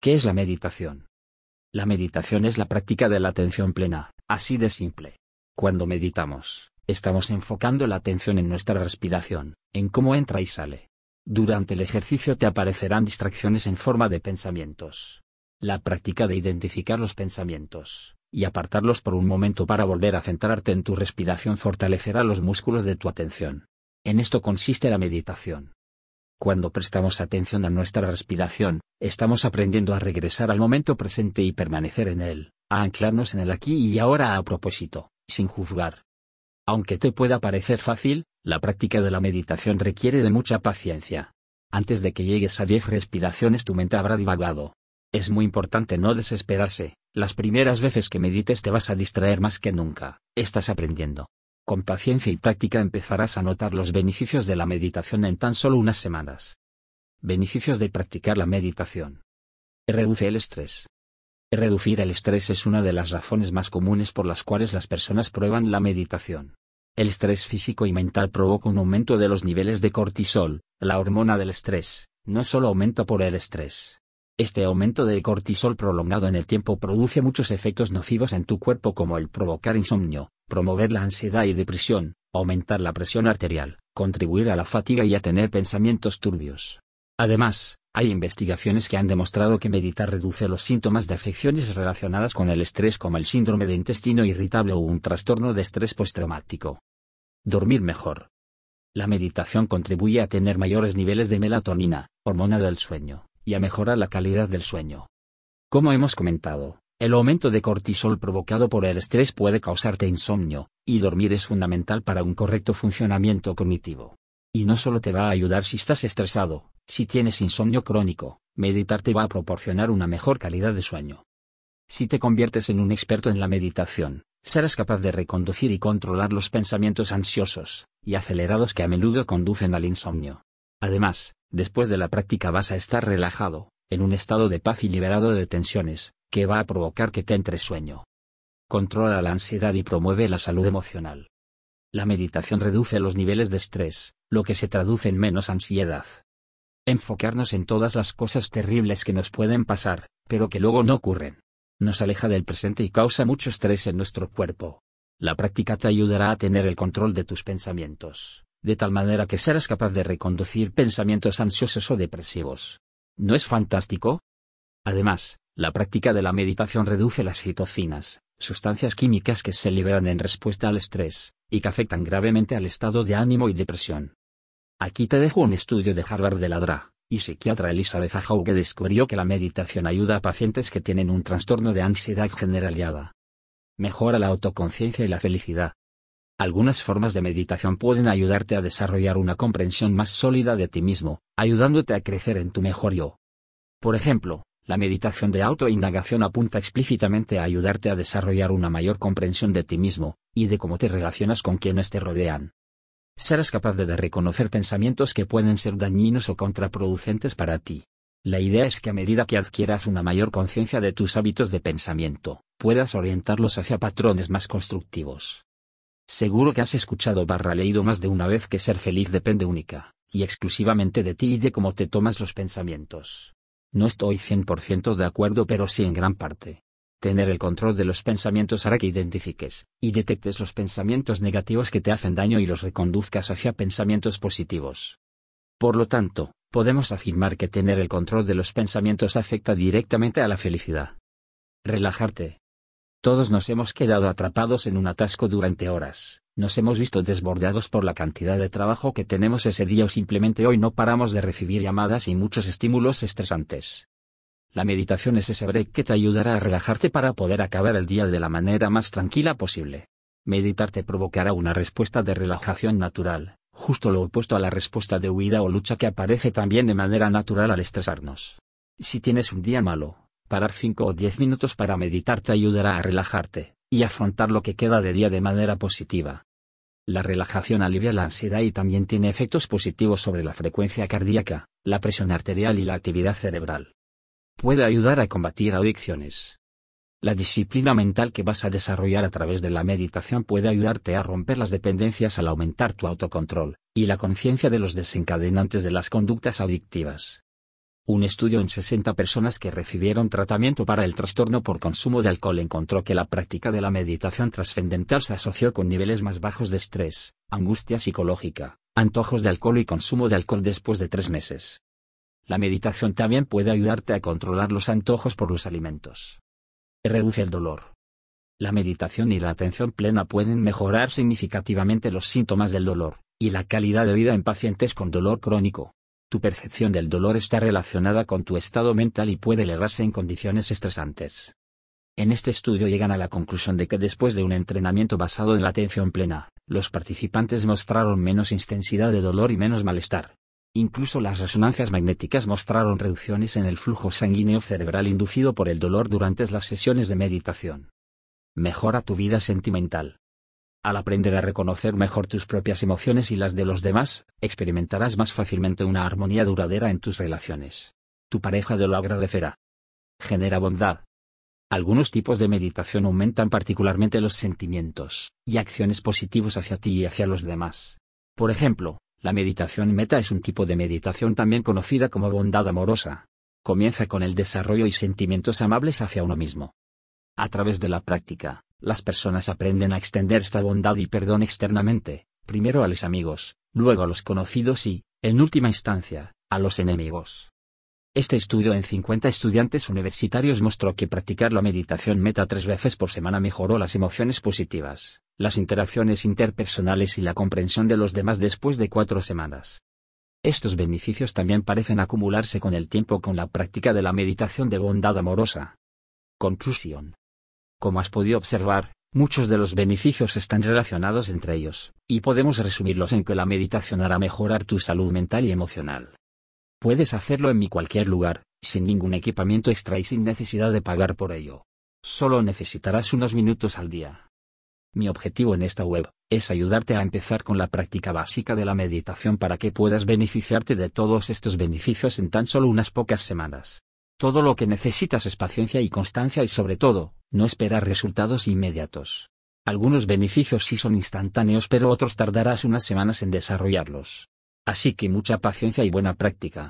¿Qué es la meditación? La meditación es la práctica de la atención plena, así de simple. Cuando meditamos, estamos enfocando la atención en nuestra respiración, en cómo entra y sale. Durante el ejercicio te aparecerán distracciones en forma de pensamientos. La práctica de identificar los pensamientos, y apartarlos por un momento para volver a centrarte en tu respiración fortalecerá los músculos de tu atención. En esto consiste la meditación. Cuando prestamos atención a nuestra respiración, estamos aprendiendo a regresar al momento presente y permanecer en él, a anclarnos en el aquí y ahora a propósito, sin juzgar. Aunque te pueda parecer fácil, la práctica de la meditación requiere de mucha paciencia. Antes de que llegues a 10 respiraciones tu mente habrá divagado. Es muy importante no desesperarse, las primeras veces que medites te vas a distraer más que nunca, estás aprendiendo. Con paciencia y práctica empezarás a notar los beneficios de la meditación en tan solo unas semanas. Beneficios de practicar la meditación. Reduce el estrés. Reducir el estrés es una de las razones más comunes por las cuales las personas prueban la meditación. El estrés físico y mental provoca un aumento de los niveles de cortisol, la hormona del estrés, no solo aumenta por el estrés. Este aumento de cortisol prolongado en el tiempo produce muchos efectos nocivos en tu cuerpo como el provocar insomnio, promover la ansiedad y depresión, aumentar la presión arterial, contribuir a la fatiga y a tener pensamientos turbios. Además, hay investigaciones que han demostrado que meditar reduce los síntomas de afecciones relacionadas con el estrés como el síndrome de intestino irritable o un trastorno de estrés postraumático. Dormir mejor. La meditación contribuye a tener mayores niveles de melatonina, hormona del sueño, y a mejorar la calidad del sueño. Como hemos comentado, el aumento de cortisol provocado por el estrés puede causarte insomnio, y dormir es fundamental para un correcto funcionamiento cognitivo. Y no solo te va a ayudar si estás estresado, si tienes insomnio crónico, meditar te va a proporcionar una mejor calidad de sueño. Si te conviertes en un experto en la meditación, serás capaz de reconducir y controlar los pensamientos ansiosos y acelerados que a menudo conducen al insomnio. Además, después de la práctica vas a estar relajado, en un estado de paz y liberado de tensiones, que va a provocar que te entre sueño. Controla la ansiedad y promueve la salud emocional. La meditación reduce los niveles de estrés, lo que se traduce en menos ansiedad. Enfocarnos en todas las cosas terribles que nos pueden pasar, pero que luego no ocurren nos aleja del presente y causa mucho estrés en nuestro cuerpo. La práctica te ayudará a tener el control de tus pensamientos, de tal manera que serás capaz de reconducir pensamientos ansiosos o depresivos. ¿No es fantástico? Además, la práctica de la meditación reduce las citocinas, sustancias químicas que se liberan en respuesta al estrés, y que afectan gravemente al estado de ánimo y depresión. Aquí te dejo un estudio de Harvard de la DRA, y psiquiatra Elizabeth que descubrió que la meditación ayuda a pacientes que tienen un trastorno de ansiedad generalizada. Mejora la autoconciencia y la felicidad. Algunas formas de meditación pueden ayudarte a desarrollar una comprensión más sólida de ti mismo, ayudándote a crecer en tu mejor yo. Por ejemplo, la meditación de autoindagación apunta explícitamente a ayudarte a desarrollar una mayor comprensión de ti mismo, y de cómo te relacionas con quienes te rodean serás capaz de reconocer pensamientos que pueden ser dañinos o contraproducentes para ti. La idea es que a medida que adquieras una mayor conciencia de tus hábitos de pensamiento, puedas orientarlos hacia patrones más constructivos. Seguro que has escuchado barra leído más de una vez que ser feliz depende única, y exclusivamente de ti y de cómo te tomas los pensamientos. No estoy 100% de acuerdo pero sí en gran parte. Tener el control de los pensamientos hará que identifiques y detectes los pensamientos negativos que te hacen daño y los reconduzcas hacia pensamientos positivos. Por lo tanto, podemos afirmar que tener el control de los pensamientos afecta directamente a la felicidad. Relajarte. Todos nos hemos quedado atrapados en un atasco durante horas, nos hemos visto desbordados por la cantidad de trabajo que tenemos ese día o simplemente hoy no paramos de recibir llamadas y muchos estímulos estresantes. La meditación es ese break que te ayudará a relajarte para poder acabar el día de la manera más tranquila posible. Meditar te provocará una respuesta de relajación natural, justo lo opuesto a la respuesta de huida o lucha que aparece también de manera natural al estresarnos. Si tienes un día malo, parar 5 o 10 minutos para meditar te ayudará a relajarte, y afrontar lo que queda de día de manera positiva. La relajación alivia la ansiedad y también tiene efectos positivos sobre la frecuencia cardíaca, la presión arterial y la actividad cerebral puede ayudar a combatir adicciones. La disciplina mental que vas a desarrollar a través de la meditación puede ayudarte a romper las dependencias al aumentar tu autocontrol, y la conciencia de los desencadenantes de las conductas adictivas. Un estudio en 60 personas que recibieron tratamiento para el trastorno por consumo de alcohol encontró que la práctica de la meditación trascendental se asoció con niveles más bajos de estrés, angustia psicológica, antojos de alcohol y consumo de alcohol después de tres meses. La meditación también puede ayudarte a controlar los antojos por los alimentos. Reduce el dolor. La meditación y la atención plena pueden mejorar significativamente los síntomas del dolor, y la calidad de vida en pacientes con dolor crónico. Tu percepción del dolor está relacionada con tu estado mental y puede elevarse en condiciones estresantes. En este estudio llegan a la conclusión de que después de un entrenamiento basado en la atención plena, los participantes mostraron menos intensidad de dolor y menos malestar. Incluso las resonancias magnéticas mostraron reducciones en el flujo sanguíneo cerebral inducido por el dolor durante las sesiones de meditación. Mejora tu vida sentimental. Al aprender a reconocer mejor tus propias emociones y las de los demás, experimentarás más fácilmente una armonía duradera en tus relaciones. Tu pareja te lo agradecerá. Genera bondad. Algunos tipos de meditación aumentan particularmente los sentimientos y acciones positivos hacia ti y hacia los demás. Por ejemplo, la meditación meta es un tipo de meditación también conocida como bondad amorosa. Comienza con el desarrollo y sentimientos amables hacia uno mismo. A través de la práctica, las personas aprenden a extender esta bondad y perdón externamente, primero a los amigos, luego a los conocidos y, en última instancia, a los enemigos. Este estudio en 50 estudiantes universitarios mostró que practicar la meditación meta tres veces por semana mejoró las emociones positivas, las interacciones interpersonales y la comprensión de los demás después de cuatro semanas. Estos beneficios también parecen acumularse con el tiempo con la práctica de la meditación de bondad amorosa. Conclusión. Como has podido observar, muchos de los beneficios están relacionados entre ellos, y podemos resumirlos en que la meditación hará mejorar tu salud mental y emocional. Puedes hacerlo en mi cualquier lugar, sin ningún equipamiento extra y sin necesidad de pagar por ello. Solo necesitarás unos minutos al día. Mi objetivo en esta web es ayudarte a empezar con la práctica básica de la meditación para que puedas beneficiarte de todos estos beneficios en tan solo unas pocas semanas. Todo lo que necesitas es paciencia y constancia y sobre todo, no esperar resultados inmediatos. Algunos beneficios sí son instantáneos pero otros tardarás unas semanas en desarrollarlos. Así que mucha paciencia y buena práctica.